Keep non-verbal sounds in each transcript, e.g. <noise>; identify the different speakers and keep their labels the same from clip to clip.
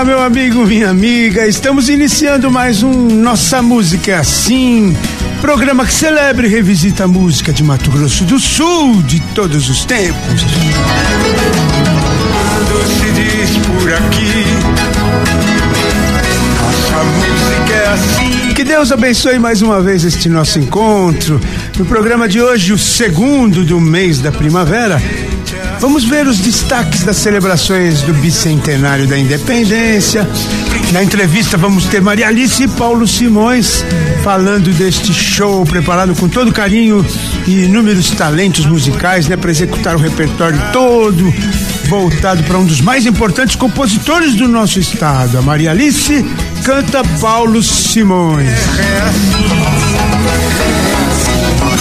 Speaker 1: Olá, meu amigo, minha amiga. Estamos iniciando mais um Nossa Música é Assim. Programa que celebra e revisita a música de Mato Grosso do Sul de todos os tempos.
Speaker 2: Quando se diz por aqui, nossa música é assim.
Speaker 1: Que Deus abençoe mais uma vez este nosso encontro. No programa de hoje, o segundo do mês da primavera, vamos ver os destaques das celebrações do bicentenário da independência. Na entrevista, vamos ter Maria Alice e Paulo Simões falando deste show preparado com todo carinho e inúmeros talentos musicais, né, para executar o repertório todo voltado para um dos mais importantes compositores do nosso estado. A Maria Alice canta Paulo Simões.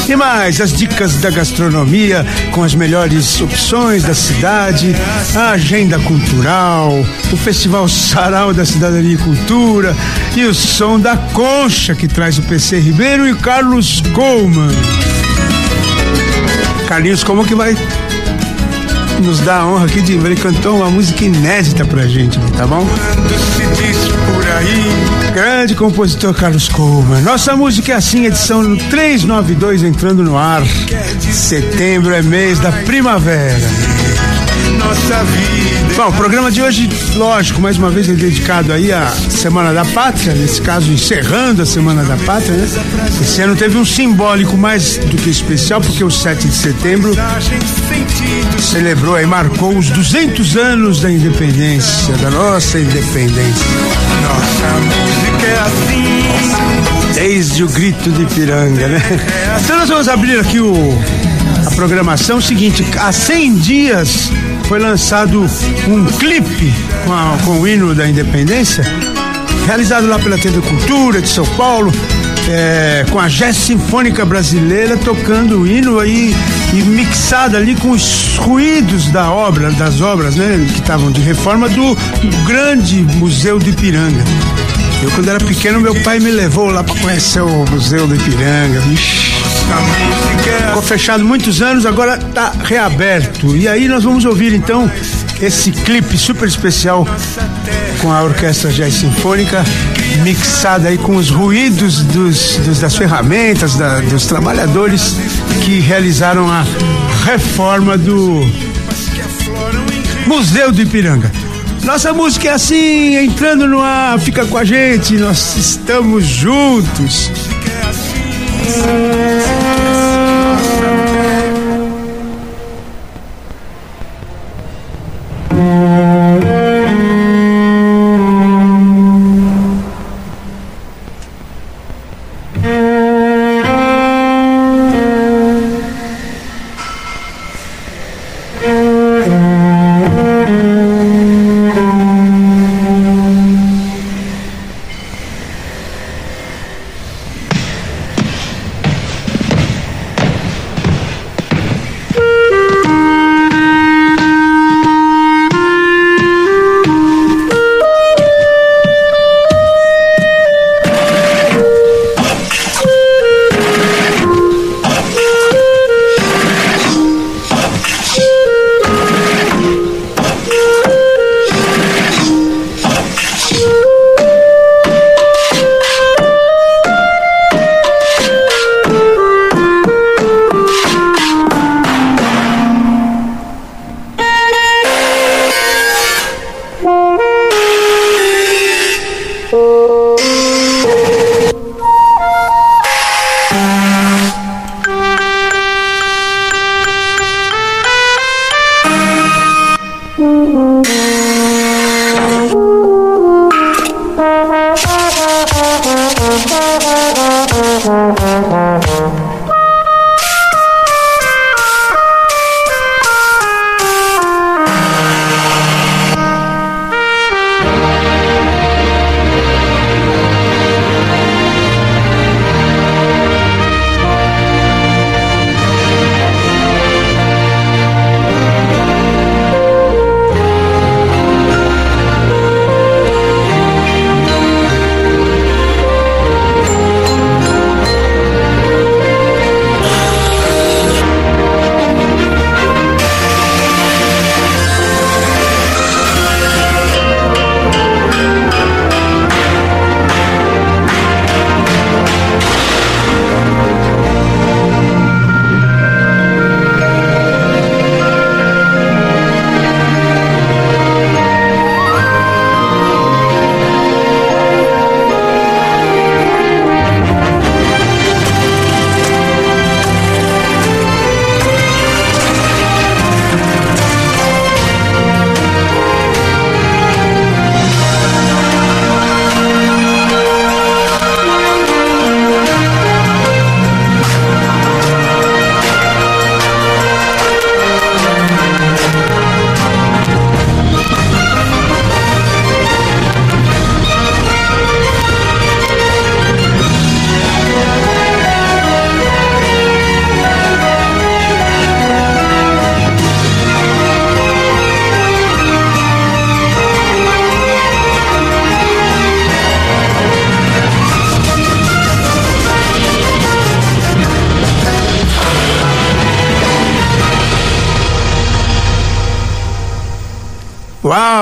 Speaker 1: E mais, as dicas da gastronomia com as melhores opções da cidade, a agenda cultural, o Festival Sarau da Cidadania e Cultura e o som da concha que traz o PC Ribeiro e o Carlos Coleman. Carlinhos, como que vai nos dar a honra aqui de ele cantou uma música inédita pra gente, tá bom?
Speaker 2: Quando se diz por aí,
Speaker 1: Grande compositor Carlos Coleman. Nossa música é assim, edição 392 entrando no ar. Setembro é mês da primavera.
Speaker 2: Nossa vida
Speaker 1: Bom, o programa de hoje, lógico, mais uma vez é dedicado aí à Semana da Pátria, nesse caso encerrando a Semana da Pátria, né? Esse ano teve um simbólico mais do que especial, porque o 7 de setembro celebrou aí, marcou os 200 anos da independência, da nossa independência.
Speaker 2: Nossa música é assim.
Speaker 1: Desde o grito de Piranga, né? Então nós vamos abrir aqui o, a programação seguinte. Há 100 dias foi lançado um clipe com, a- com o hino da independência, realizado lá pela TV Cultura de São Paulo, é, com a Jazz Sinfônica Brasileira tocando o hino aí e mixado ali com os ruídos da obra, das obras, né? Que estavam de reforma do grande Museu do Ipiranga. Eu, quando era pequeno, meu pai me levou lá para conhecer o Museu do Ipiranga. Ixi. Ficou fechado muitos anos, agora está reaberto. E aí nós vamos ouvir então esse clipe super especial com a Orquestra Jazz Sinfônica, mixada aí com os ruídos dos, dos- das ferramentas, da- dos trabalhadores que realizaram a reforma do Museu do Ipiranga. Nossa música é assim, entrando no ar, fica com a gente, nós estamos juntos. 心。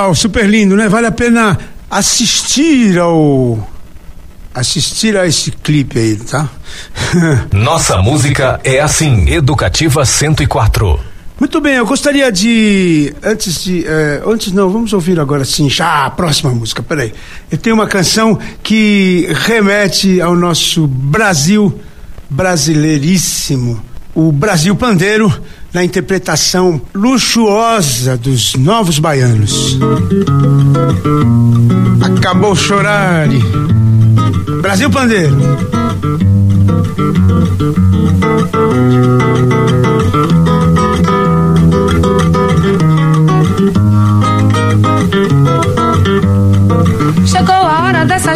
Speaker 1: Uau, super lindo, né? Vale a pena assistir ao assistir a esse clipe aí, tá? <laughs>
Speaker 3: Nossa música é assim, Educativa 104.
Speaker 1: Muito bem, eu gostaria de. Antes de. Eh, antes não, vamos ouvir agora sim, já a próxima música, peraí. Eu tenho uma canção que remete ao nosso Brasil brasileiríssimo. O Brasil Pandeiro, na interpretação luxuosa dos novos baianos. Acabou chorar. Brasil Pandeiro.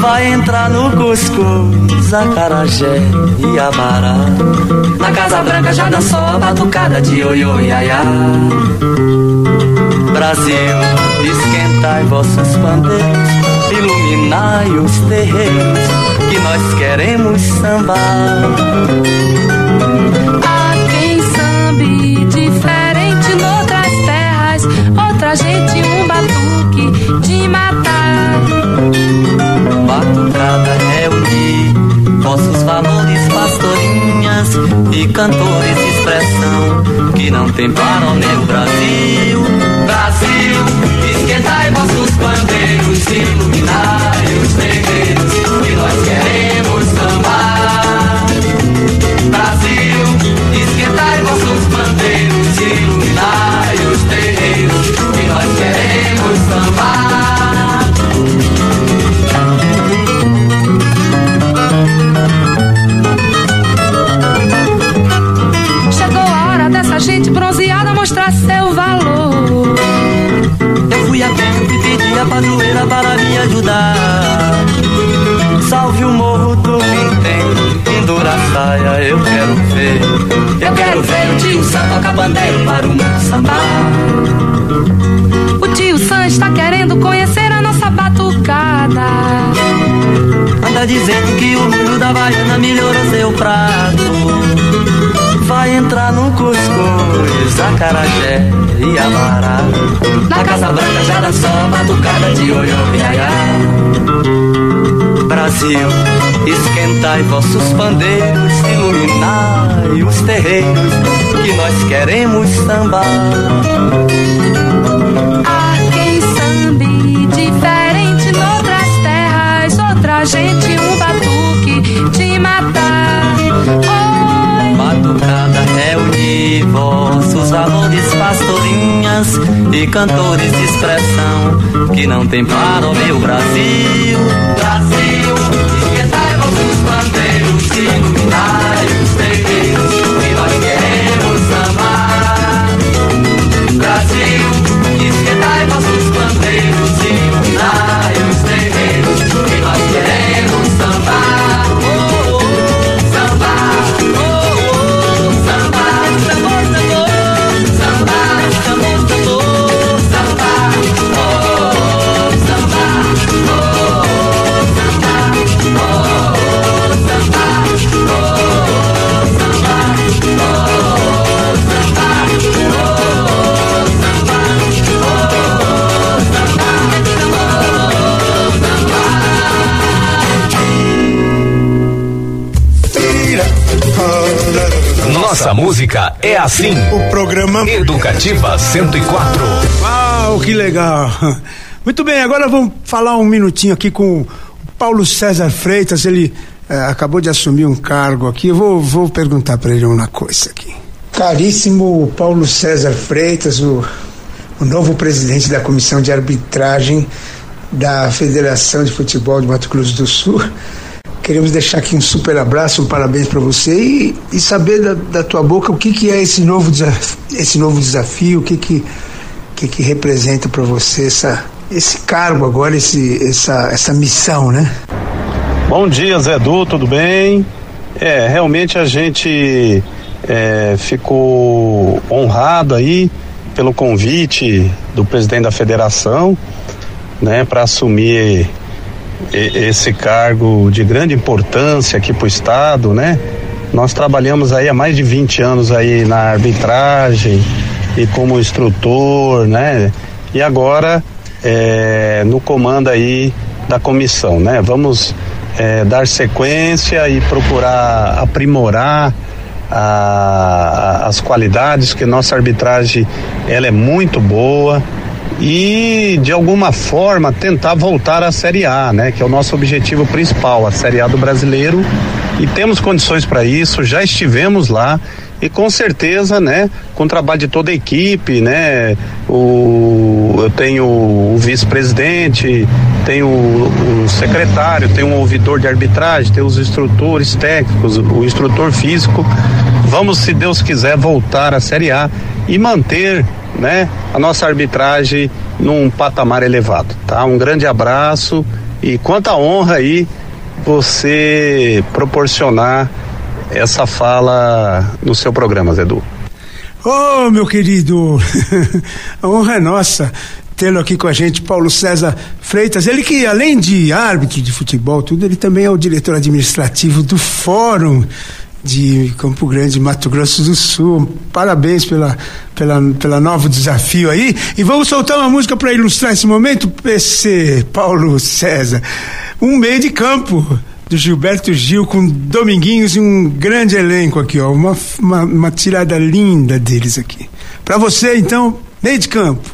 Speaker 4: Vai entrar no cuscuz, acarajé e abará. Na Casa Branca já dançou a batucada de ioiô iaiá. Brasil, esquentai vossos pandeiros, iluminai os terreiros, que nós queremos sambar.
Speaker 5: Há quem sambe diferente noutras terras, outra gente
Speaker 4: expressão que Brasil, esquentai vossos pandeiros, iluminai os terreiros, que nós queremos sambar.
Speaker 5: Há quem sambe diferente noutras terras, outra gente um batuque de matar. Oi,
Speaker 4: Batucada reunir vossos valores, pastorinhas e cantores de expressão que não tem para o meu Brasil. Brasil,
Speaker 3: Nossa música é assim,
Speaker 1: O programa.
Speaker 3: Educativa 104.
Speaker 1: Uau, que legal. <laughs> Muito bem, agora vamos falar um minutinho aqui com o Paulo César Freitas. Ele eh, acabou de assumir um cargo aqui. Eu vou, vou perguntar para ele uma coisa aqui. Caríssimo Paulo César Freitas, o, o novo presidente da Comissão de Arbitragem da Federação de Futebol de Mato Grosso do Sul. Queremos deixar aqui um super abraço, um parabéns para você e, e saber da, da tua boca o que, que é esse novo, desafio, esse novo desafio, o que, que, que, que representa para você essa, esse cargo agora, esse, essa, essa missão, né?
Speaker 6: Bom dia, Zé Du, tudo bem? É, realmente a gente é, ficou honrado aí pelo convite do presidente da federação, né, para assumir esse cargo de grande importância aqui para o estado, né? Nós trabalhamos aí há mais de 20 anos aí na arbitragem e como instrutor, né? E agora é, no comando aí da comissão, né? Vamos é, dar sequência e procurar aprimorar a, a, as qualidades, que nossa arbitragem ela é muito boa e de alguma forma tentar voltar à Série A, né? Que é o nosso objetivo principal, a Série A do brasileiro. E temos condições para isso, já estivemos lá e com certeza, né, com o trabalho de toda a equipe, né, o, eu tenho o vice-presidente, tenho o, o, secretário, tenho um ouvidor de arbitragem, tenho os instrutores técnicos, o instrutor físico. Vamos, se Deus quiser, voltar à Série A e manter, né, a nossa arbitragem num patamar elevado, tá? Um grande abraço e quanta honra aí você proporcionar essa fala no seu programa, Zedu.
Speaker 1: Oh, meu querido, <laughs> a honra é nossa tê-lo aqui com a gente, Paulo César Freitas. Ele que, além de árbitro de futebol, tudo, ele também é o diretor administrativo do Fórum de Campo Grande, Mato Grosso do Sul. Parabéns pela, pela, pela novo desafio aí. E vamos soltar uma música para ilustrar esse momento, PC Paulo César. Um meio de campo do Gilberto Gil com Dominguinhos e um grande elenco aqui, ó. Uma, uma, uma tirada linda deles aqui. Para você, então, meio de campo.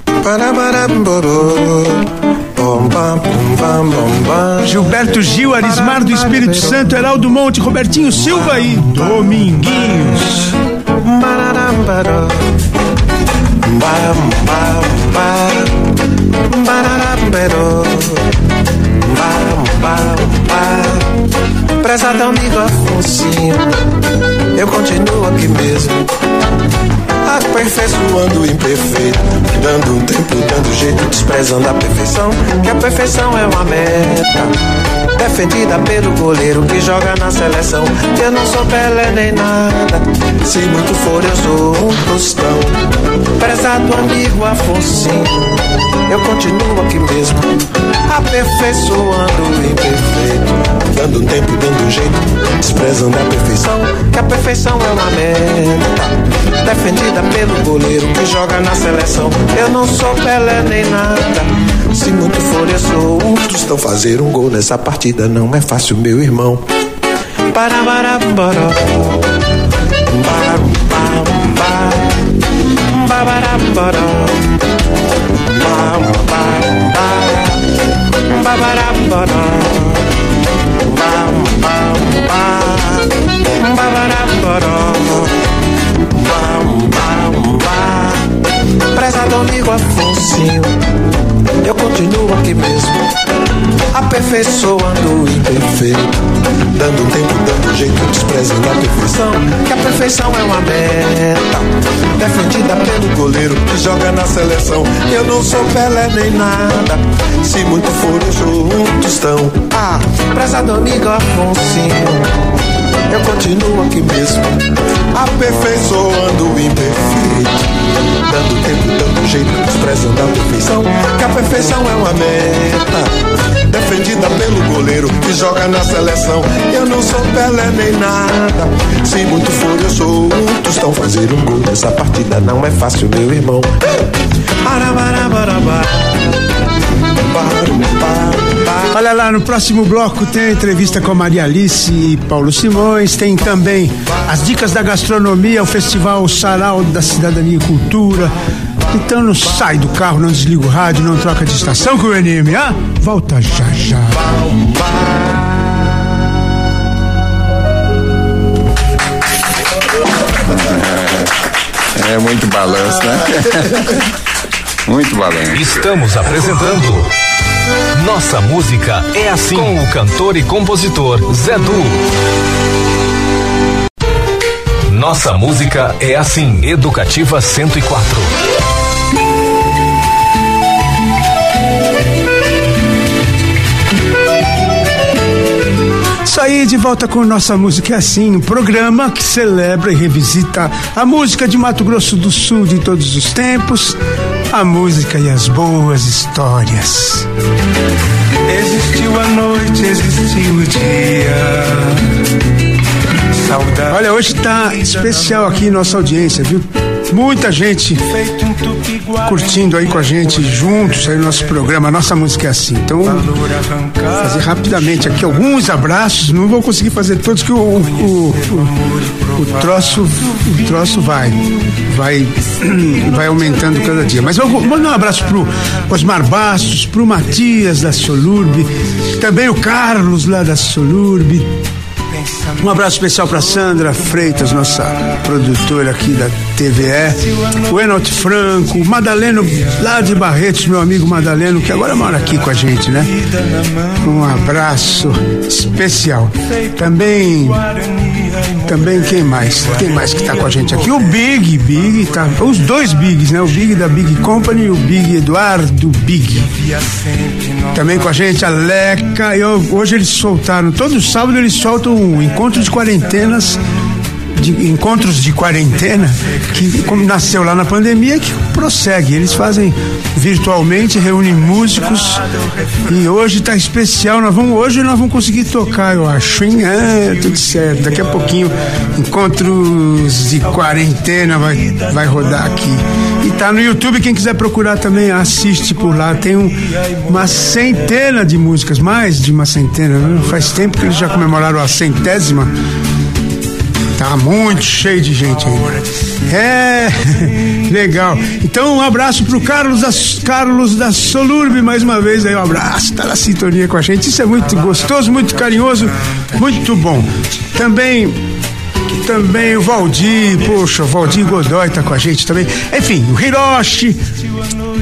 Speaker 1: Gilberto Gil, Arismar do Espírito Santo, Heraldo Monte, Robertinho Silva e Dominguinhos.
Speaker 7: Prezado amigo Afonsinho, eu continuo aqui mesmo. Aperfeiçoando o imperfeito, dando um tempo, dando jeito, desprezando a perfeição. Que a perfeição é uma meta, defendida pelo goleiro que joga na seleção. Que eu não sou Pelé nem nada, se muito for eu sou um tostão. Prezado amigo Afonsinho, eu continuo aqui mesmo. Aperfeiçoando o imperfeito, dando um tempo, dando um jeito, desprezando a perfeição. Que a perfeição é uma meta, defendida pelo goleiro que joga na seleção. Eu não sou Pelé nem nada. Se muito for, eu sou um tostão. Fazer um gol nessa partida não é fácil, meu irmão. Para, para, para. Para, Prezado amigo Afonsinho, eu continuo aqui mesmo, aperfeiçoando o imperfeito, dando tempo, dando jeito, desprezando a perfeição, que a perfeição é uma meta, defendida pelo goleiro que joga na seleção. Eu não sou Pelé nem nada, se muito for um tostão. Ah, prezado amigo Afonsinho eu continuo aqui mesmo, aperfeiçoando o imperfeito. Dando tempo, dando jeito, desprezando a perfeição. Que a perfeição é uma meta, defendida pelo goleiro que joga na seleção. Eu não sou Pelé nem nada, se muito for eu sou um tostão. Fazer um gol nessa partida não é fácil, meu irmão. Barabarabarabá.
Speaker 1: Olha lá, no próximo bloco tem a entrevista com a Maria Alice e Paulo Simões, tem também as dicas da gastronomia, o Festival Sarau da Cidadania e Cultura. Então não sai do carro, não desliga o rádio, não troca de estação com o NM, ah? Volta já já.
Speaker 8: É muito balanço, né? <laughs> Muito balanço.
Speaker 3: Estamos apresentando nossa música é assim com o cantor e compositor Zé Du. Nossa música é assim, Educativa 104.
Speaker 1: Saí de volta com Nossa Música é Assim, um programa que celebra e revisita a música de Mato Grosso do Sul de todos os tempos a música e as boas histórias.
Speaker 2: Existiu a noite, existiu o dia. Saudade.
Speaker 1: Olha, hoje tá especial aqui nossa audiência, viu? Muita gente curtindo aí com a gente juntos aí o nosso programa, nossa música é assim. Então, fazer rapidamente aqui alguns abraços. Não vou conseguir fazer todos que o, o, o, o troço o troço vai vai <clears throat> vai aumentando cada dia. Mas vou mandar um abraço pro Osmar Bastos, pro Matias da Solurbe, também o Carlos lá da Solurbe. Um abraço especial para Sandra Freitas, nossa produtora aqui da TVE, o Enot Franco, Madaleno lá de Barretos, meu amigo Madaleno, que agora mora aqui com a gente, né? Um abraço especial. Também, também quem mais? Quem mais que tá com a gente aqui? O Big, Big, tá, os dois Bigs, né? O Big da Big Company e o Big Eduardo Big. Também com a gente a Leca. Eu- hoje eles soltaram, todo sábado eles soltam um encontro de quarentenas, de encontros de quarentena, que nasceu lá na pandemia, que prossegue. Eles fazem virtualmente, reúnem músicos e hoje tá especial. Nós vamos, hoje nós vamos conseguir tocar, eu acho. Hein? É, tudo certo. Daqui a pouquinho, encontros de quarentena vai, vai rodar aqui. E tá no YouTube, quem quiser procurar também assiste por lá. Tem um- uma centena de músicas, mais de uma centena, né? Faz tempo que eles já comemoraram a centésima. Tá muito cheio de gente ainda. É, <laughs> legal. Então um abraço pro Carlos da, Carlos da Solurbe mais uma vez aí, um abraço, tá na sintonia com a gente. Isso é muito gostoso, muito carinhoso, muito bom. Também também o Valdir, poxa, o Valdir Godoy tá com a gente também. Enfim, o Hiroshi,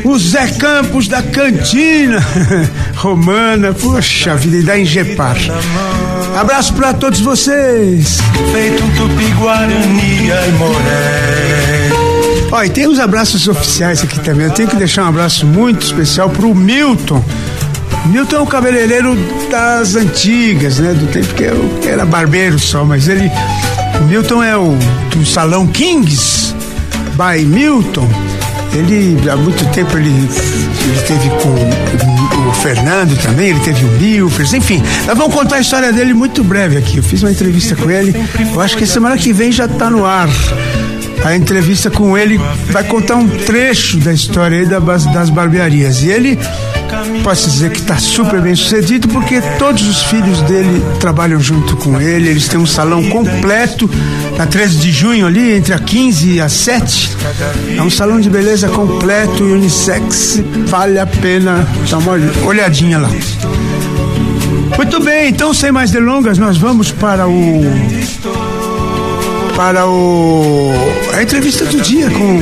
Speaker 1: o Zé Campos da Cantina <laughs> Romana, poxa vida, e da Ingepar. Abraço pra todos vocês.
Speaker 2: Feito um tupi-guarani, ai moré.
Speaker 1: Ó, e tem os abraços oficiais aqui também. Eu tenho que deixar um abraço muito especial pro Milton. Milton é um cabeleireiro das antigas, né? Do tempo que eu era barbeiro só, mas ele. O Milton é o do salão Kings by Milton. Ele, há muito tempo, ele, ele teve com o Fernando também, ele teve o Milfers, enfim. Nós vamos contar a história dele muito breve aqui. Eu fiz uma entrevista com ele, eu acho que semana que vem já tá no ar. A entrevista com ele vai contar um trecho da história aí das barbearias. E ele, posso dizer que está super bem sucedido, porque todos os filhos dele trabalham junto com ele. Eles têm um salão completo na 13 de junho, ali, entre a 15 e a 7. É um salão de beleza completo e unissex. Vale a pena dar uma olhadinha lá. Muito bem, então sem mais delongas, nós vamos para o para o a entrevista do dia com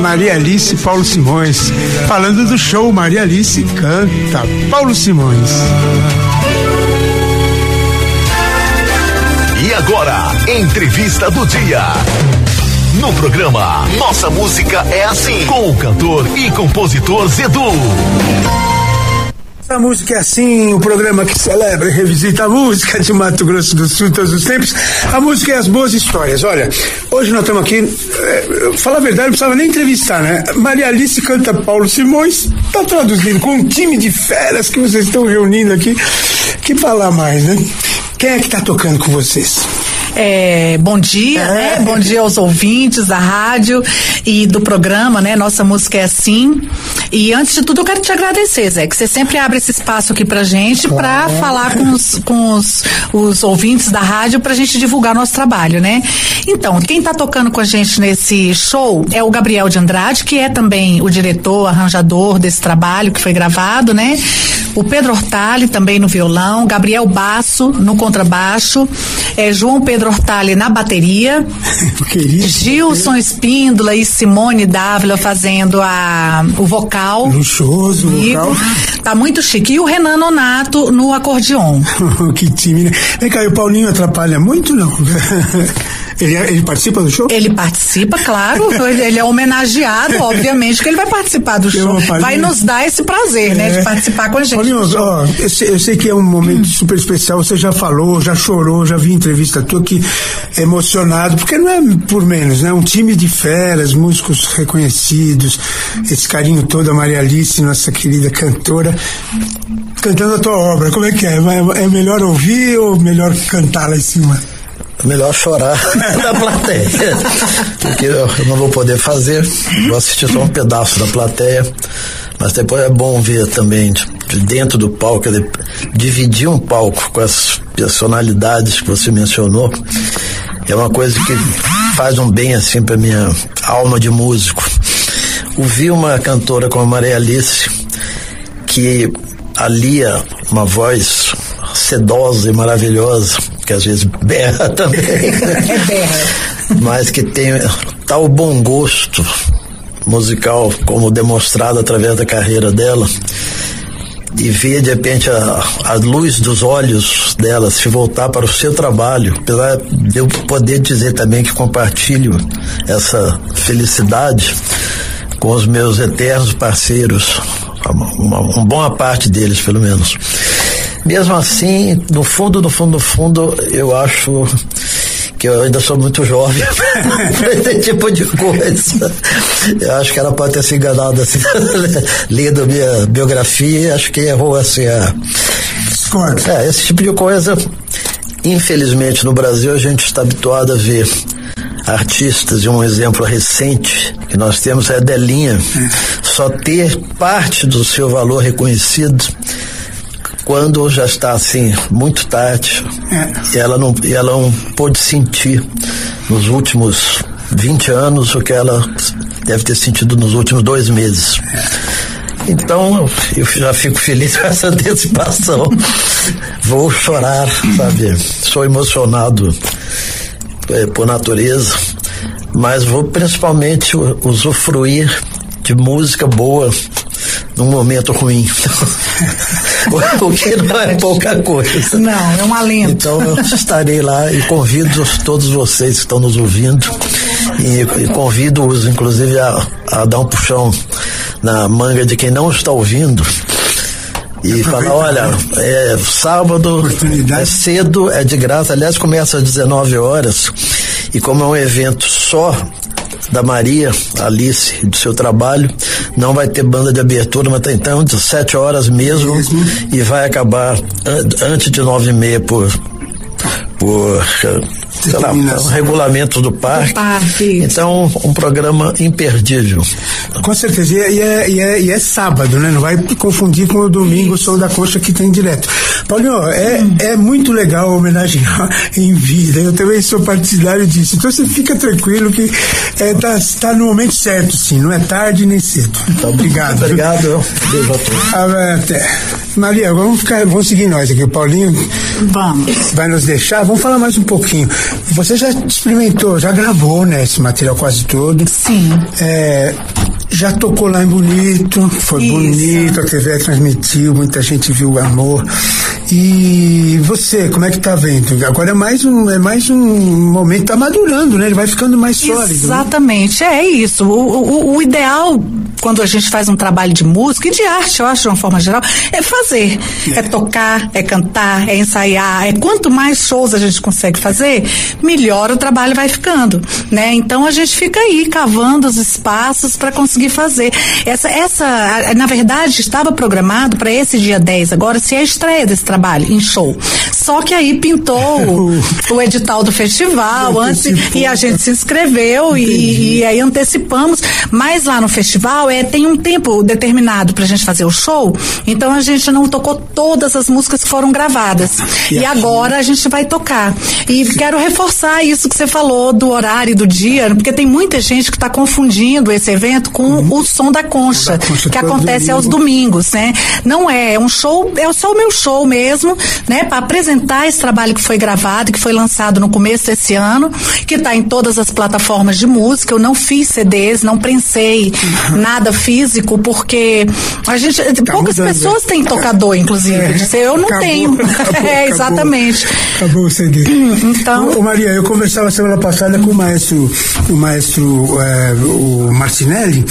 Speaker 1: Maria Alice e Paulo Simões, falando do show Maria Alice canta Paulo Simões.
Speaker 3: E agora, entrevista do dia. No programa Nossa Música é Assim, com o cantor e compositor Zedu.
Speaker 1: A música é assim, o programa que celebra e revisita a música de Mato Grosso do Sul todos os tempos. A música é as boas histórias. Olha, hoje nós estamos aqui, é, falar a verdade, não precisava nem entrevistar, né? Maria Alice canta Paulo Simões, tá traduzindo com um time de feras que vocês estão reunindo aqui. Que falar mais, né? Quem é que tá tocando com vocês?
Speaker 9: É, bom dia,
Speaker 1: É.
Speaker 9: né? Bom dia aos ouvintes da rádio e do programa, né? Nossa música é assim. E antes de tudo, eu quero te agradecer, Zé, que você sempre abre esse espaço aqui pra gente pra falar com, os, com os, os ouvintes da rádio pra gente divulgar nosso trabalho, né? Então, quem tá tocando com a gente nesse show é o Gabriel de Andrade, que é também o diretor, arranjador desse trabalho que foi gravado, né? O Pedro Hortali também no violão, Gabriel Basso no contrabaixo, é, João Pedro Hortali na bateria, <laughs>
Speaker 1: Querido.
Speaker 9: Gilson Espíndola e Simone Dávila fazendo a, o vocal.
Speaker 1: Luxuoso,
Speaker 9: Comigo.
Speaker 1: local.
Speaker 9: Tá muito chique. E o Renan Nonato no acordeon. <laughs>
Speaker 1: que time, né? Vem cá, e o Paulinho atrapalha muito, não? <laughs> Ele, ele participa do show?
Speaker 9: Ele participa, claro. ele, ele é homenageado, obviamente, que ele vai participar do show. Vai nos dar esse prazer, né, de participar com a gente.
Speaker 1: Paulinho, ó, eu, sei, eu sei que é um momento super especial, você já falou, já chorou, já vi entrevista tua que é emocionado, porque não é por menos, né? Um time de feras, músicos reconhecidos, esse carinho todo, a Maria Alice, nossa querida cantora, cantando a tua obra. Como é que é? É melhor ouvir ou melhor cantar lá em cima?
Speaker 10: É melhor chorar <laughs> na plateia. Porque eu não vou poder fazer, vou assistir só um pedaço da plateia. Mas depois é bom ver também de dentro do palco, dividir um palco com as personalidades que você mencionou. É uma coisa que faz um bem assim para minha alma de músico. Ouvir uma cantora como a Maria Alice, que alia uma voz sedosa e maravilhosa, que às vezes berra <laughs> também. É berra. Mas que tem tal bom gosto musical como demonstrado através da carreira dela e ver de repente a, a luz dos olhos dela se voltar para o seu trabalho, apesar de eu poder dizer também que compartilho essa felicidade com os meus eternos parceiros, uma, uma boa parte deles pelo menos. Mesmo assim, no fundo, no fundo, no fundo, eu acho que eu ainda sou muito jovem <laughs> para esse tipo de coisa. Eu acho que ela pode ter se enganado assim, <laughs> lendo minha biografia, acho que errou assim a. É, esse tipo de coisa, infelizmente no Brasil a gente está habituado a ver artistas, e um exemplo recente que nós temos é a Delinha, é. só ter parte do seu valor reconhecido quando já está assim muito tarde é. e ela não e ela não pôde sentir nos últimos 20 anos o que ela deve ter sentido nos últimos dois meses. É. Então eu já fico feliz <laughs> com essa antecipação. Vou chorar, sabe? Sou emocionado é, por natureza, mas vou principalmente usufruir de música boa num momento ruim. <laughs> <laughs> o que não é pouca coisa.
Speaker 9: Não, é um alento.
Speaker 10: Então eu estarei lá e convido todos vocês que estão nos ouvindo. E, e convido-os, inclusive, a, a dar um puxão na manga de quem não está ouvindo. E falar, olha, é sábado, é cedo, é de graça, aliás começa às 19 horas. E como é um evento só da Maria Alice, do seu trabalho. Não vai ter banda de abertura, mas tem então de sete horas mesmo, mesmo. e vai acabar an antes de nove e meia por por sei lá, regulamentos do parque. do parque. Então, um programa imperdível.
Speaker 1: Com certeza. E é, e é, e é sábado, né? Não vai confundir com o domingo, o som da coxa que tem direto. Paulinho, é, hum. é muito legal homenagear em <laughs> vida. Eu também sou partidário disso. Então você fica tranquilo que é, tá, tá no momento certo, sim. Não é tarde nem cedo. Tá obrigado.
Speaker 10: Obrigado. Beijo a todos.
Speaker 1: Ah, até. Maria, vamos ficar, vamos seguir nós aqui. O Paulinho
Speaker 9: vamos.
Speaker 1: vai nos deixar. Vamos falar mais um pouquinho. Você já experimentou, já gravou, né, esse material quase todo.
Speaker 9: Sim.
Speaker 1: É, já tocou lá em Bonito, foi Isso. bonito, a TV transmitiu, muita gente viu o amor. E você, como é que tá vendo? Agora é mais um, é mais um momento, tá madurando, né? Ele vai ficando mais sólido.
Speaker 9: Né? Exatamente, né? é isso. O, o, o, ideal, quando a gente faz um trabalho de música e de arte, eu acho, de uma forma geral, é fazer. É, é tocar, é cantar, é ensaiar. É quanto mais shows a gente consegue fazer, melhor o trabalho vai ficando, né? Então a gente fica aí cavando os espaços para conseguir fazer. Essa, essa, na verdade, estava programado para esse dia 10 agora ser a estreia desse trabalho em show. Só que aí pintou o, <laughs> o edital do festival antes e a gente se inscreveu e, e, aí antecipamos. Mas lá no festival é tem um tempo determinado para a gente fazer o show, então a gente não tocou todas as músicas que foram gravadas. E, e agora a gente vai tocar. E quero reforçar isso que você falou do horário do dia, porque tem muita gente que está confundindo esse evento com uhum. o som da concha, da concha que acontece domingo. aos domingos, né? Não é, é um show, é só o meu show mesmo, né? Para apresentar esse trabalho que foi gravado, que foi lançado no começo desse ano, que está em todas as plataformas de música. Eu não fiz CDs, não prensei uhum. nada nada físico, porque a gente. poucas
Speaker 1: mudando,
Speaker 9: pessoas
Speaker 1: né?
Speaker 9: têm tocador, inclusive.
Speaker 1: É,
Speaker 9: eu não
Speaker 1: acabou,
Speaker 9: tenho.
Speaker 1: acabou, <laughs>
Speaker 9: é,
Speaker 1: acabou.
Speaker 9: exatamente.
Speaker 1: Acabou o CD. <clears throat>
Speaker 9: Então-
Speaker 1: Ô, Maria, eu conversava semana passada com o maestro, o maestro é, o Martinelli,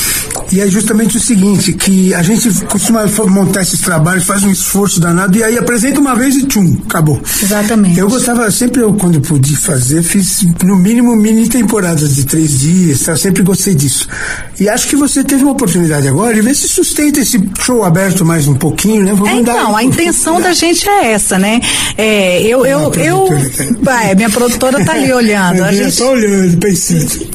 Speaker 1: e é justamente o seguinte, que a gente costuma montar esses trabalhos, faz um esforço danado, e aí apresenta uma vez e tchum, acabou.
Speaker 9: Exatamente.
Speaker 1: Eu gostava, sempre eu, quando pude fazer, fiz no mínimo mini temporadas de três dias, tá? sempre gostei disso. E acho que você teve uma oportunidade agora de ver se sustenta esse show aberto mais um pouquinho, né? Vamos
Speaker 9: É,
Speaker 1: dar-
Speaker 9: então, a intenção da gente é essa, né? É, eu, eu,
Speaker 1: Ah,
Speaker 9: eu,
Speaker 1: tá.
Speaker 9: vai, minha produtora tá ali <laughs> olhando. A gente,
Speaker 1: só olhando, pensando.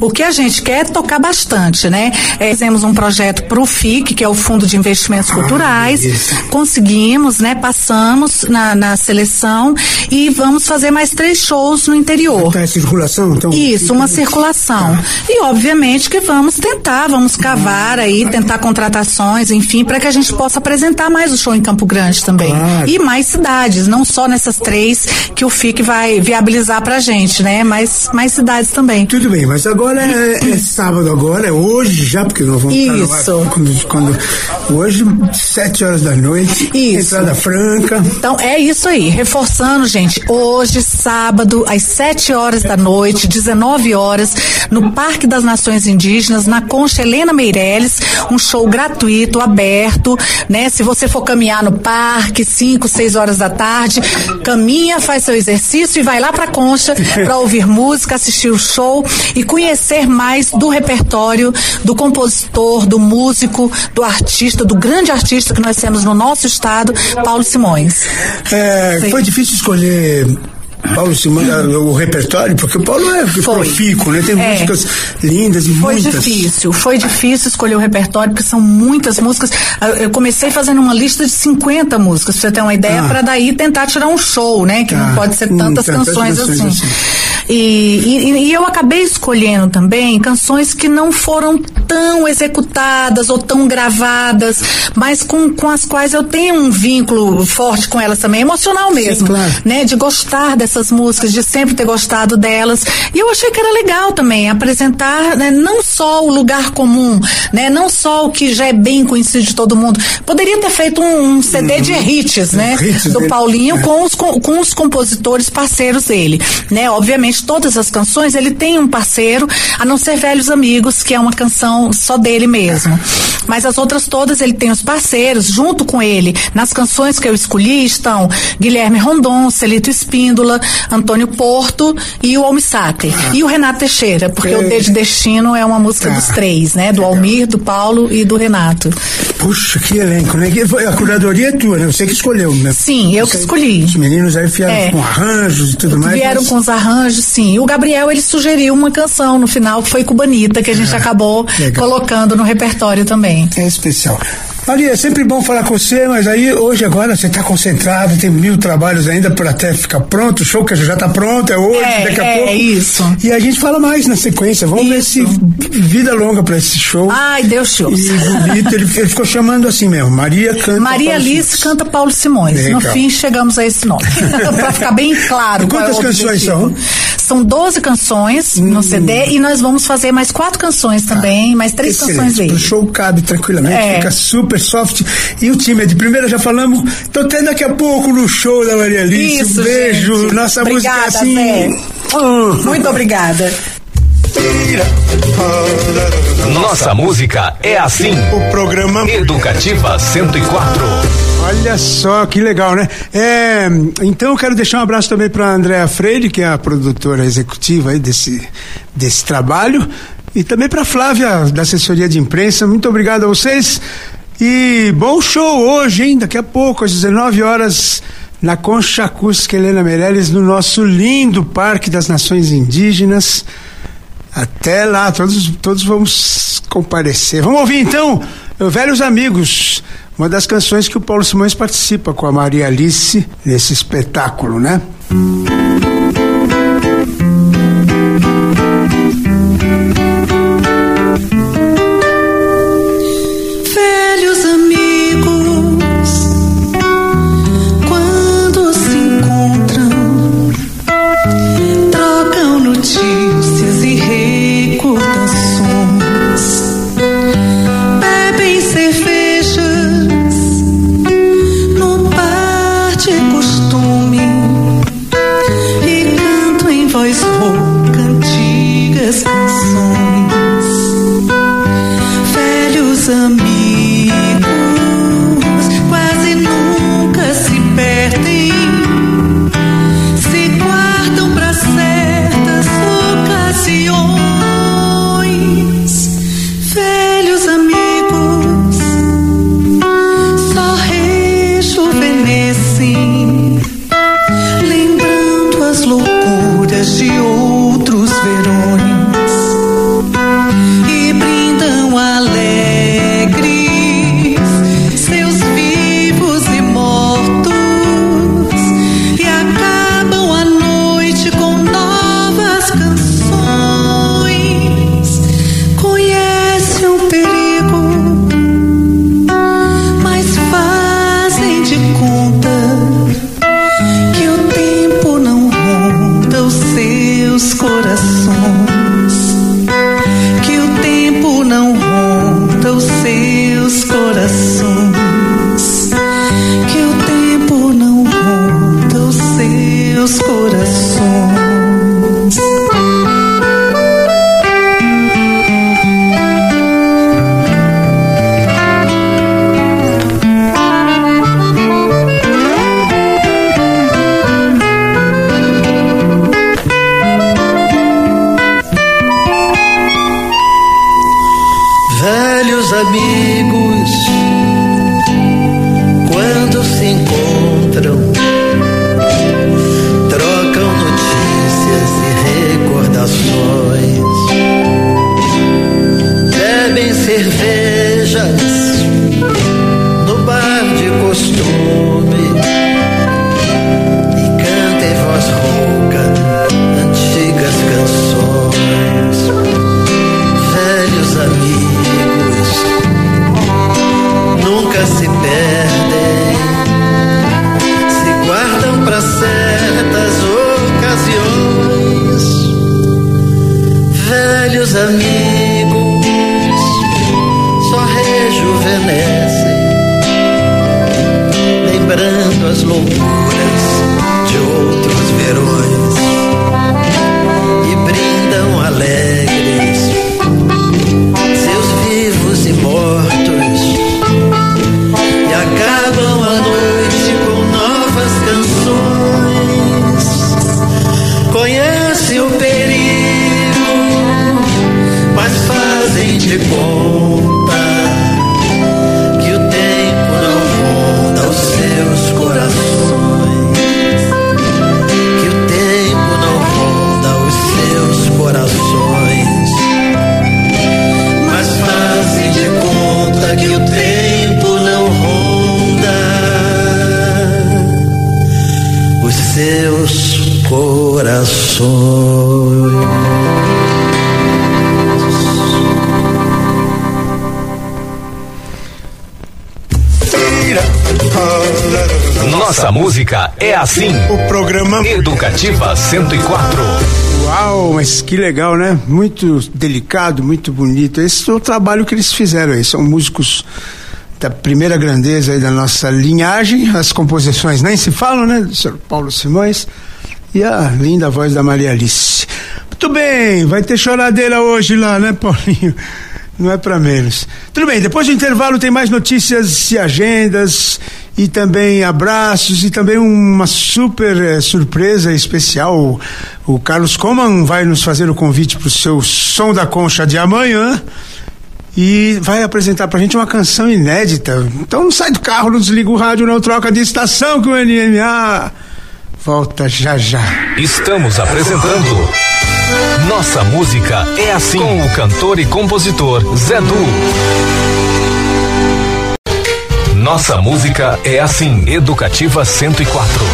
Speaker 9: o que a gente quer é tocar bastante, né? É, fizemos um projeto para o FIC, que é o Fundo de Investimentos Culturais.
Speaker 1: beleza.
Speaker 9: Conseguimos, né? Passamos na, na seleção e vamos fazer mais três shows no interior.
Speaker 1: Tá circulação, então?
Speaker 9: Isso, uma circulação. E obviamente que vamos tentar, vamos cavar aí, tentar contratações, enfim, para que a gente possa apresentar mais o show em Campo Grande também.
Speaker 1: Claro.
Speaker 9: E mais cidades, não só nessas três que o FIC vai viabilizar pra gente, né? Mas mais cidades também.
Speaker 1: Tudo bem, mas agora é, é <coughs> sábado agora, é hoje já, porque nós vamos no ar
Speaker 9: Isso.
Speaker 1: quando, quando, hoje, sete horas da noite,
Speaker 9: Isso.
Speaker 1: entrada franca.
Speaker 9: Então é isso aí, reforçando, gente, hoje, sábado, às 7 horas da noite, 19 horas, no Parque das Nações Indígenas, na Concha Helena Meirelles, um show gratuito, aberto, né? Se você for caminhar no parque, 5, 6 horas da tarde, caminha, faz seu exercício e vai lá pra Concha <laughs> para ouvir música, assistir o show e conhecer mais do repertório do compositor, do músico, do artista, do grande artista que nós temos no nosso estado, Paulo Simões.
Speaker 1: É, foi difícil escolher Paulo Simões, o repertório, porque o Paulo é
Speaker 9: Foi.
Speaker 1: profícuo, né? Tem
Speaker 9: É.
Speaker 1: músicas lindas e
Speaker 9: Foi
Speaker 1: muitas.
Speaker 9: difícil, foi difícil escolher o repertório, porque são muitas músicas. Eu comecei fazendo uma lista de 50 músicas, pra você ter uma ideia,
Speaker 1: Ah.
Speaker 9: para daí tentar tirar um show, né? Que
Speaker 1: Ah,
Speaker 9: não pode ser
Speaker 1: hum,
Speaker 9: tantas
Speaker 1: tantas
Speaker 9: canções
Speaker 1: canções
Speaker 9: assim.
Speaker 1: assim.
Speaker 9: E, e- e eu acabei escolhendo também canções que não foram tão executadas ou tão gravadas, mas com, com as quais eu tenho um vínculo forte com elas também, emocional mesmo,
Speaker 1: claro.
Speaker 9: né? De gostar dessas músicas, de sempre ter gostado delas. E eu achei que era legal também apresentar né, não só o lugar comum, né? Não só o que já é bem conhecido de todo mundo. Poderia ter feito um, um CD de hits, né? <laughs>
Speaker 1: Hits
Speaker 9: do
Speaker 1: dele.
Speaker 9: Paulinho com os, com, com os compositores parceiros dele, né? Obviamente, todas as canções ele tem um parceiro, a não ser Velhos Amigos, que é uma canção só dele mesmo. Mas as outras todas ele tem os parceiros, junto com ele. Nas canções que eu escolhi estão Guilherme Rondon, Celito Espíndola, Antônio Porto e o Almissater. E o Renato Teixeira, porque o D de Destino é uma música dos três, né? Do Almir, do Paulo e do Renato.
Speaker 1: Puxa, que elenco, né? Que A curadoria é tua, né? Você que escolheu, né?
Speaker 9: Sim, eu que
Speaker 1: Você-
Speaker 9: escolhi.
Speaker 1: Os meninos aí vieram
Speaker 9: É.
Speaker 1: com arranjos e tudo mais.
Speaker 9: Vieram
Speaker 1: mas-
Speaker 9: com os arranjos, sim. E o Gabriel, ele sugeriu uma canção no final, que foi Cubanita, que a gente acabou
Speaker 1: Ah, legal.
Speaker 9: colocando no repertório também.
Speaker 1: É especial. Maria, é sempre bom falar com você, mas aí hoje agora você está concentrado, tem mil trabalhos ainda para até ficar pronto, o show que já está pronto, é hoje,
Speaker 9: É,
Speaker 1: daqui a
Speaker 9: é,
Speaker 1: pouco.
Speaker 9: isso.
Speaker 1: E a gente fala mais na sequência, vamos ver se vida longa para esse show.
Speaker 9: Ai,
Speaker 1: E
Speaker 9: ouça.
Speaker 1: bonito, ele, ele ficou chamando assim mesmo, Maria canta.
Speaker 9: Maria
Speaker 1: Paulo
Speaker 9: Alice
Speaker 1: Simões.
Speaker 9: canta Paulo Simões.
Speaker 1: Legal.
Speaker 9: No fim, chegamos a esse nome. <laughs> pra ficar bem claro.
Speaker 1: E
Speaker 9: é
Speaker 1: quantas
Speaker 9: o
Speaker 1: canções são? Hum.
Speaker 9: São 12 canções no CD e nós vamos fazer mais quatro canções também, mais três canções
Speaker 1: Excelente.
Speaker 9: dele.
Speaker 1: O show cabe tranquilamente,
Speaker 9: É.
Speaker 1: fica super soft. E o time é de primeira, já falamos. Tô até daqui a pouco no show da Maria Alice.
Speaker 9: Isso,
Speaker 1: um beijo.
Speaker 9: gente.
Speaker 1: Nossa
Speaker 9: Obrigada,
Speaker 1: música é assim.
Speaker 9: Muito obrigada.
Speaker 3: Nossa música é assim.
Speaker 1: O programa.
Speaker 3: Educativa 104.
Speaker 1: Olha só que legal, né? É, então eu quero deixar um abraço também para a Andréa Freire, que é a produtora executiva aí desse, desse trabalho, e também para Flávia, da assessoria de imprensa. Muito obrigado a vocês. E bom show hoje, hein? Daqui a pouco, às 19 horas, na Concha Acústica Helena Meirelles, no nosso lindo Parque das Nações Indígenas. Até lá, todos, todos vamos comparecer. Vamos ouvir então, Velhos Amigos, uma das canções que o Paulo Simões participa com a Maria Alice nesse espetáculo, né?
Speaker 11: Velhos
Speaker 3: Educativa 104.
Speaker 1: Uau, mas que legal, né? Muito delicado, muito bonito. Esse é o trabalho que eles fizeram aí. São músicos da primeira grandeza aí da nossa linhagem. As composições nem se falam, né? Do Sr. Paulo Simões. E a linda voz da Maria Alice. Muito bem, vai ter choradeira hoje lá, né, Paulinho? Não é para menos. Tudo bem, depois do intervalo tem mais notícias e agendas e também abraços e também uma super eh, surpresa especial. O, Carlos Coman vai nos fazer o convite para o seu Som da Concha de amanhã e vai apresentar pra gente uma canção inédita. Então não sai do carro, não desliga o rádio, não troca de estação que o NMA volta já já.
Speaker 3: Estamos apresentando Nossa Música é assim com o cantor e compositor Zé Du. Nossa música é assim, Educativa 104.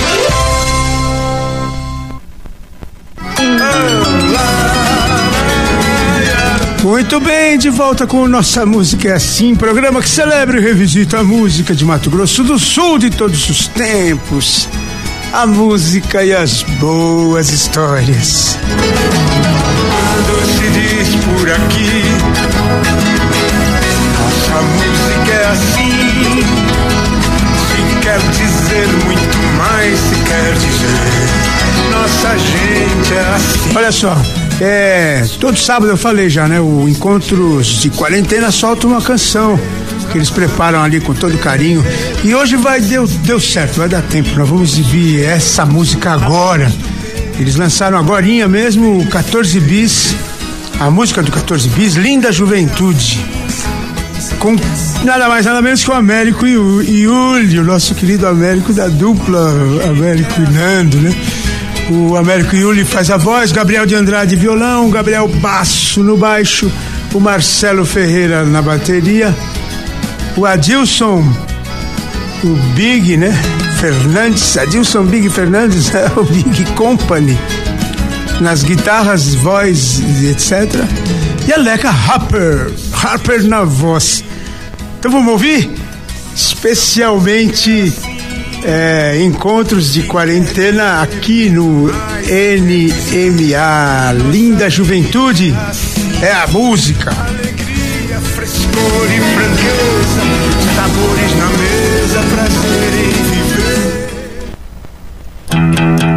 Speaker 1: Muito bem, de volta com Nossa Música é Assim, programa que celebra e revisita a música de Mato Grosso do Sul de todos os tempos. A música e as boas histórias.
Speaker 2: Quando se diz por aqui, nossa música é assim. Quer dizer muito mais, se quer dizer, nossa gente é assim.
Speaker 1: Olha só, é, todo sábado eu falei já, né? O Encontros de Quarentena solta uma canção que eles preparam ali com todo carinho. E hoje vai, deu, deu certo, vai dar tempo. Nós vamos exibir essa música agora. Eles lançaram agorinha mesmo o 14 Bis, a música do 14 Bis, Linda Juventude. Com nada mais, nada menos que o Américo e o Yuli, o nosso querido Américo da dupla Américo e Nando, né? O Américo Yuli faz a voz, Gabriel de Andrade violão, Gabriel Basso no baixo, o Marcelo Ferreira na bateria, o Adilson, o Big, né? Fernandes, Adilson Big Fernandes, é <laughs> o Big Company, nas guitarras, voz, etc. E a Leca Harper, Harper na voz. Então vamos ouvir? Especialmente é, encontros de quarentena aqui no NMA. Linda Juventude é a música.
Speaker 2: Alegria, frescor e franqueza, sabores na mesa, prazer em viver.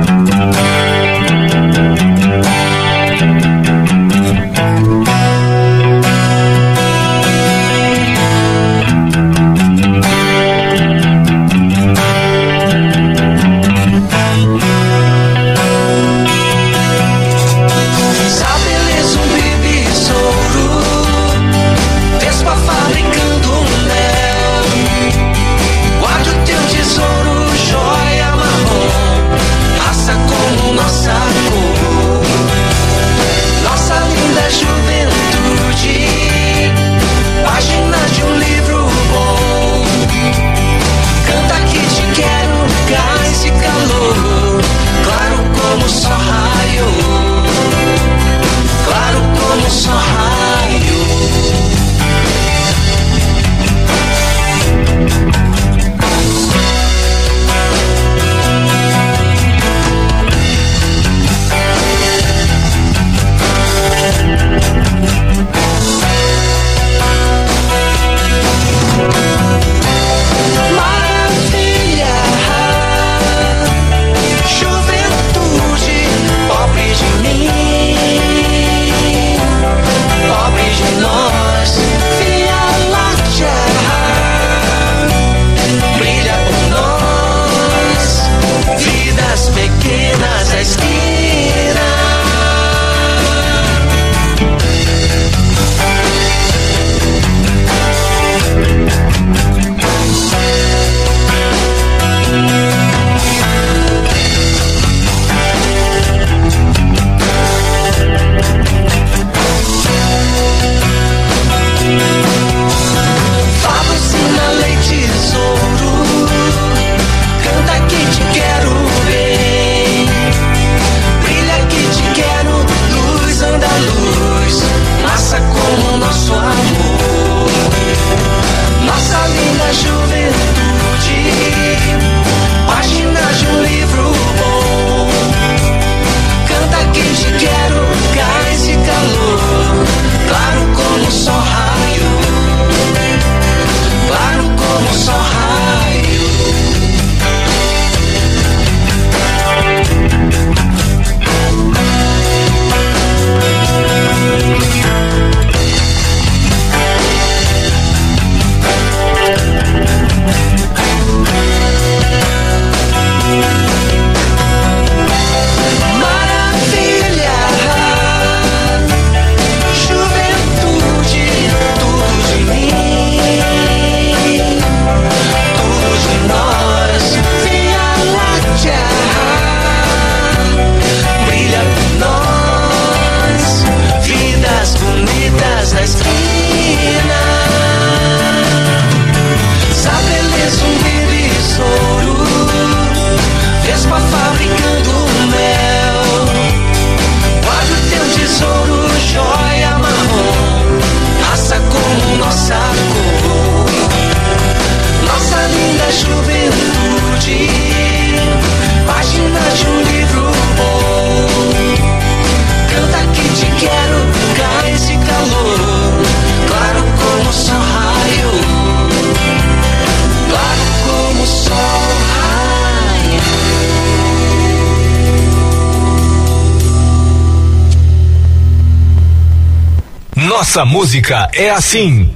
Speaker 3: Nossa música é assim.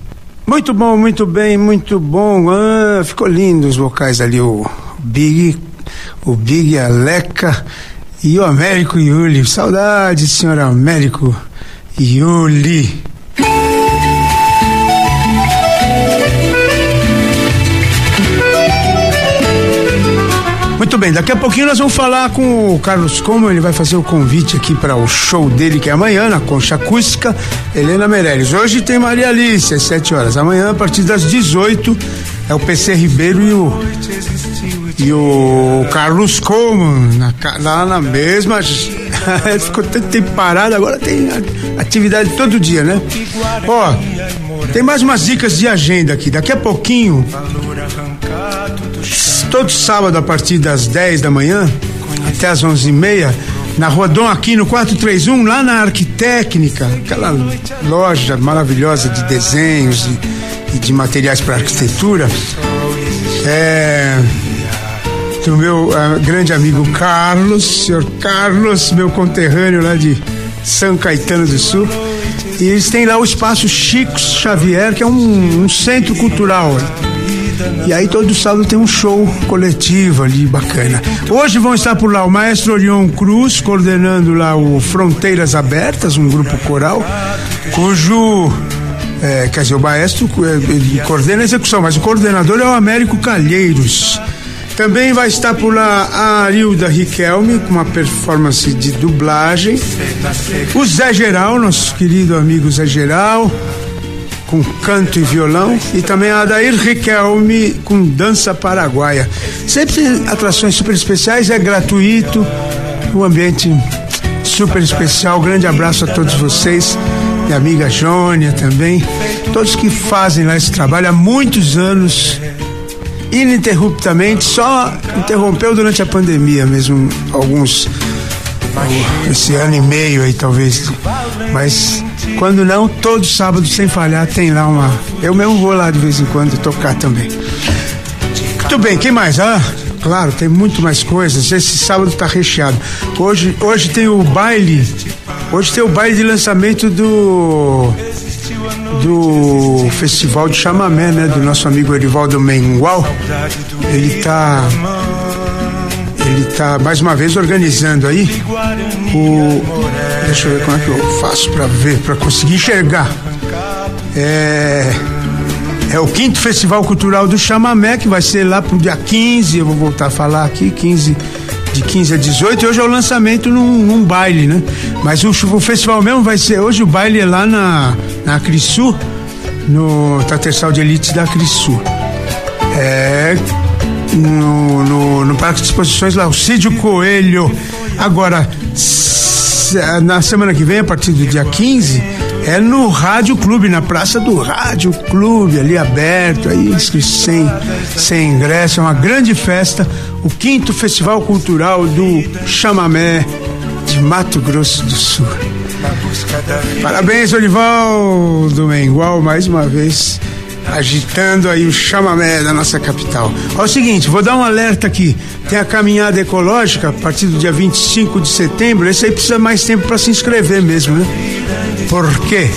Speaker 1: Muito bom, muito bem, muito bom. Ah, ficou lindo os vocais ali, o Big, o Big Aleca e o Américo Yuli. Saudade, senhor Américo Yuli. Muito bem, daqui a pouquinho nós vamos falar com o Carlos Como, ele vai fazer o convite aqui para o show dele que é amanhã na Concha Acústica, Helena Meirelles. Hoje tem Maria Alice às 7 horas. Amanhã, a partir das 18, é o PC Ribeiro e o e o Carlos Como na, lá na mesma. <laughs> Ficou tanto tempo parado, agora tem atividade todo dia, né? Ó, tem mais umas dicas de agenda aqui. Daqui a pouquinho todo sábado a partir das 10 da manhã até as 11h30, na rua Dom Aquino 431, lá na Arquitécnica, aquela loja maravilhosa de desenhos e, e de materiais para arquitetura. É, do meu uh, grande amigo Carlos, senhor Carlos, meu conterrâneo lá de São Caetano do Sul. E eles têm lá o espaço Chico Xavier, que é um, um centro cultural. E aí todo sábado tem um show coletivo ali, bacana. Hoje vão estar por lá o maestro Orion Cruz, coordenando lá o Fronteiras Abertas, um grupo coral, cujo. É, quer dizer, o maestro ele coordena a execução, mas o coordenador é o Américo Calheiros. Também vai estar por lá a Arilda Riquelme, com uma performance de dublagem. O Zé Geral, nosso querido amigo Zé Geral com canto e violão, e também a Adair Riquelme com dança paraguaia. Sempre atrações super especiais, é gratuito, um ambiente super especial. Grande abraço a todos vocês, minha amiga Jônia também, todos que fazem lá esse trabalho há muitos anos, ininterruptamente, só interrompeu durante a pandemia mesmo, alguns esse ano e meio aí talvez. Mas quando não, todo sábado sem falhar tem lá uma. Eu mesmo vou lá de vez em quando tocar também. Muito bem, quem mais? Ah, claro, tem muito mais coisas. Esse sábado tá recheado. Hoje, hoje tem o baile. Hoje tem o baile de lançamento do do Festival de Chamamé, né? Do nosso amigo Erivaldo Mengual. Ele tá ele está mais uma vez organizando aí o. Deixa eu ver como é que eu faço para ver, para conseguir enxergar. É. É o quinto Festival Cultural do Chamamé, que vai ser lá pro dia 15, eu vou voltar a falar aqui, 15, de 15 a 18, e hoje é o lançamento num, num baile, né? Mas o, o, festival mesmo vai ser, hoje o baile é lá na, na Crisu, no Tatersal de Elite da Crisu. É, no, no, no Parque de Exposições lá, o Cídio Coelho. Agora, na semana que vem, a partir do dia 15, é no Rádio Clube, na Praça do Rádio Clube, ali aberto, aí sem, sem ingresso, é uma grande festa, o quinto Festival Cultural do Chamamé de Mato Grosso do Sul. Parabéns, Olival do Mengual, mais uma vez agitando aí o chamamé da nossa capital. É o seguinte, vou dar um alerta aqui. Tem a caminhada ecológica a partir do dia 25 de setembro. Esse aí precisa mais tempo para se inscrever mesmo, né? Por quê?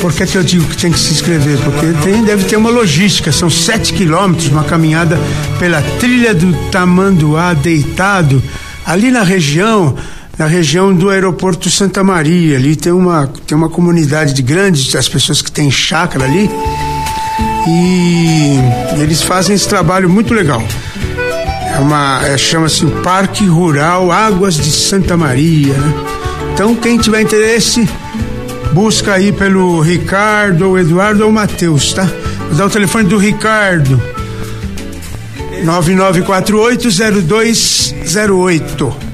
Speaker 1: Por que, que eu digo que tem que se inscrever? Porque tem, deve ter uma logística, são sete quilômetros, uma caminhada pela trilha do Tamanduá deitado, ali na região, na região do aeroporto Santa Maria. Ali tem uma, tem uma comunidade de grandes, as pessoas que têm chácara ali. E eles fazem esse trabalho muito legal. É uma, é, chama-se Parque Rural Águas de Santa Maria, né? Então, quem tiver interesse, busca aí pelo Ricardo, ou Eduardo ou Matheus, tá? Vou dar o telefone do Ricardo. 9948-0208.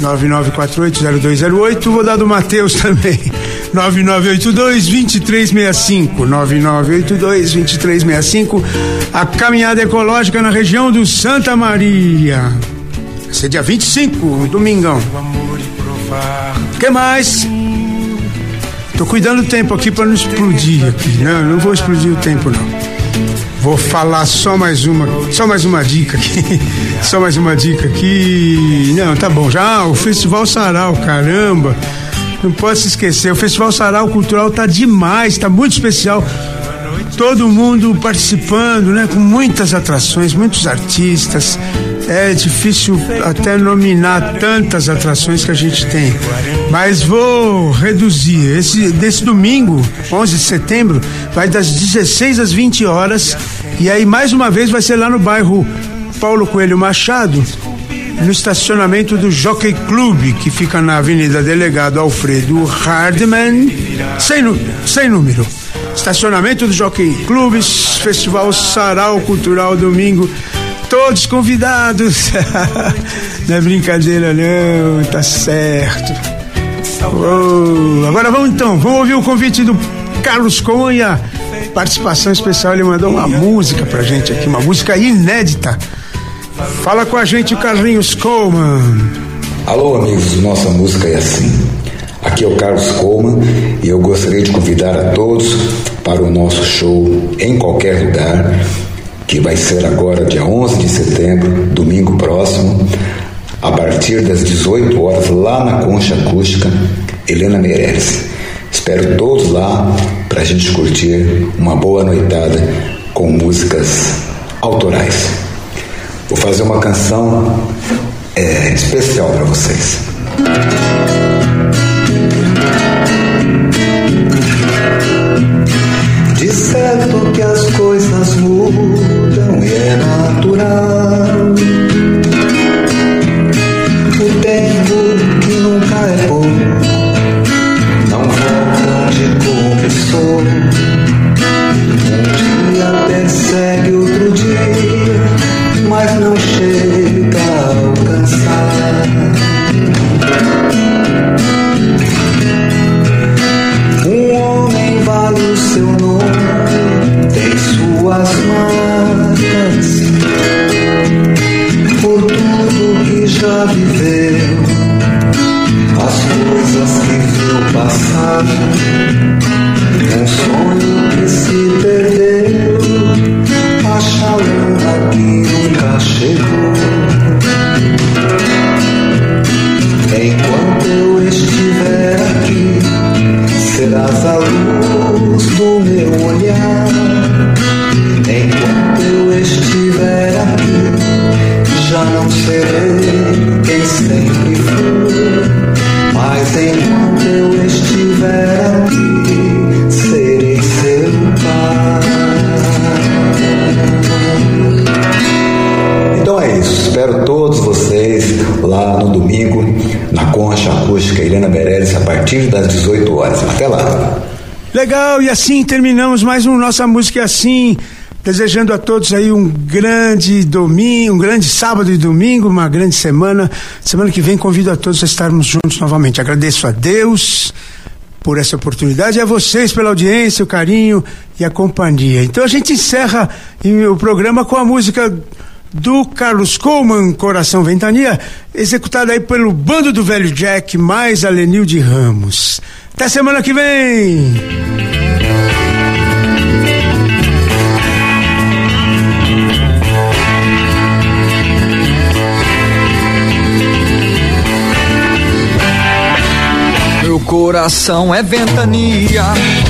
Speaker 1: 9948-0208. Vou dar do Matheus <laughs> também. 9982-2365. 9982-2365. A caminhada ecológica na região do Santa Maria. Vai ser dia 25, domingão. O que mais? Tô cuidando do tempo aqui para não explodir aqui. Não, não vou explodir o tempo não. Vou falar só mais uma, só mais uma dica aqui. <laughs> só mais uma dica aqui. Não, tá bom. Já o Festival Sarau, caramba. Não pode se esquecer. O Festival Sarau Cultural tá demais, tá muito especial. Todo mundo participando, né? Com muitas atrações, muitos artistas. É difícil até nominar tantas atrações que a gente tem. Mas vou reduzir. Esse, desse domingo, 11 de setembro, vai das 16 às 20 horas. E aí, mais uma vez, vai ser lá no bairro Paulo Coelho Machado, no estacionamento do Jockey Club, que fica na Avenida Delegado Alfredo Hardman, sem, sem número. Estacionamento do Jockey Club, Festival Sarau Cultural domingo. Todos convidados. <laughs> não é brincadeira, não, tá certo. Oh, agora vamos então, vamos ouvir o convite do Carlos Conha. Participação especial, ele mandou uma música pra gente aqui, uma música inédita. Fala com a gente o Carlinhos Coleman.
Speaker 12: Alô, amigos Nossa Música é Assim. Aqui é o Carlos Coleman e eu gostaria de convidar a todos para o nosso show em qualquer lugar, que vai ser agora dia 11 de setembro, domingo próximo, a partir das 18 horas, lá na Concha Acústica, Helena Meireles. Espero todos lá para a gente curtir uma boa noitada com músicas autorais. Vou fazer uma canção é, especial para vocês.
Speaker 11: De certo que as coisas mudam e é natural. O tempo que nunca é bom Um dia persegue outro dia, mas não chega a alcançar. Um homem vale o seu nome, tem suas marcas por tudo que já viveu, as coisas que viu passar, um sonho que se perdeu, a chalana que nunca chegou.
Speaker 12: Acústica Helena Meirelles, a partir das 18 horas. Até lá.
Speaker 1: Legal, e assim terminamos mais um Nossa Música é Assim. Desejando a todos aí um grande domingo, um grande sábado e domingo, uma grande semana. Semana que vem convido a todos a estarmos juntos novamente. Agradeço a Deus por essa oportunidade e a vocês pela audiência, o carinho e a companhia. Então a gente encerra o programa com a música do Carlos Coleman, Coração Ventania, executada aí pelo Bando do Velho Jack, mais a Lenil de Ramos. Até semana que vem!
Speaker 13: Meu coração é ventania,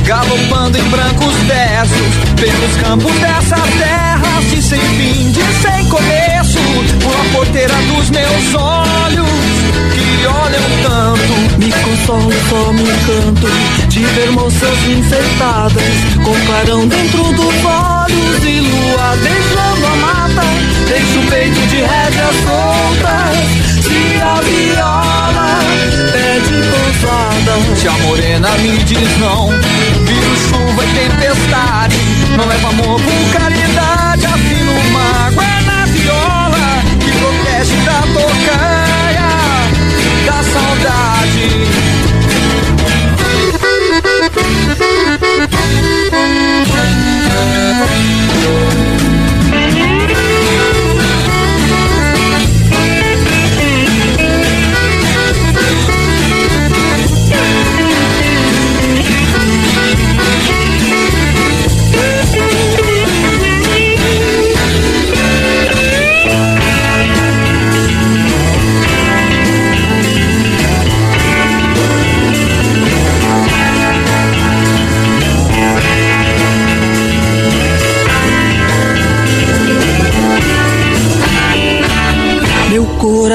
Speaker 13: galopando em brancos versos, pelos campos dessa terra, de sem fim, de a porteira dos meus olhos, que olham tanto.
Speaker 11: Me consolo só me encanto de ver moças enfeitadas, com clarão dentro dos olhos e lua beijando a mata. Deixo o peito de rédeas soltas, se a viola pede pousada.
Speaker 13: Se a morena me diz não, viro chuva e tempestade, não leva amor por caridade, saudade.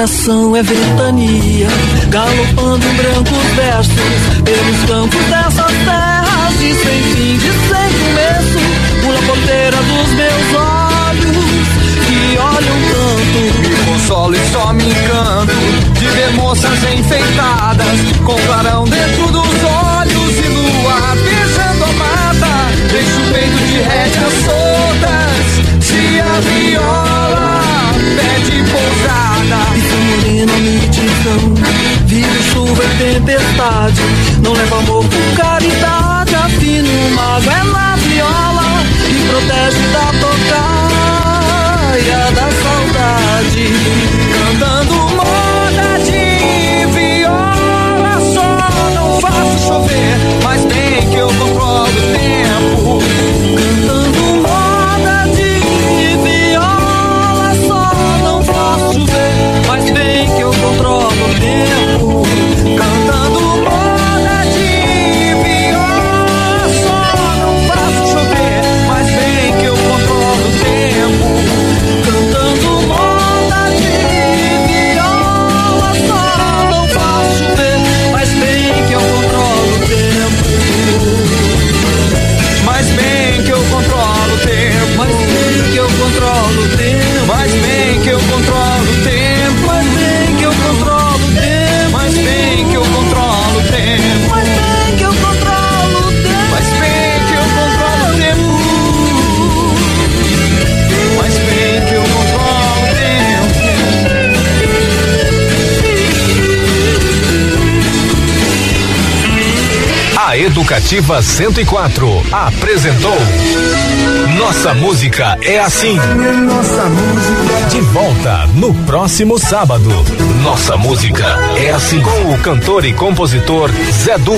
Speaker 4: Coração é ventania, galopando brancos versos pelos campos dessas terras de sem fim, de sem começo, pula porteira dos meus olhos que olham tanto.
Speaker 14: Me consolo e só me encanto de ver moças enfeitadas com clarão dentro dos olhos e lua beijando a mata. Deixo o peito de rédeas soltas, se a viola
Speaker 4: nitidão, vive chuva e tempestade, não leva amor por caridade, afina o mago é viola e protege da tocaia da saudade.
Speaker 3: A Educativa 104 apresentou Nossa Música é Assim.
Speaker 1: Nossa música.
Speaker 3: De volta no próximo sábado. Nossa Música é Assim. Com o cantor e compositor Zé Du.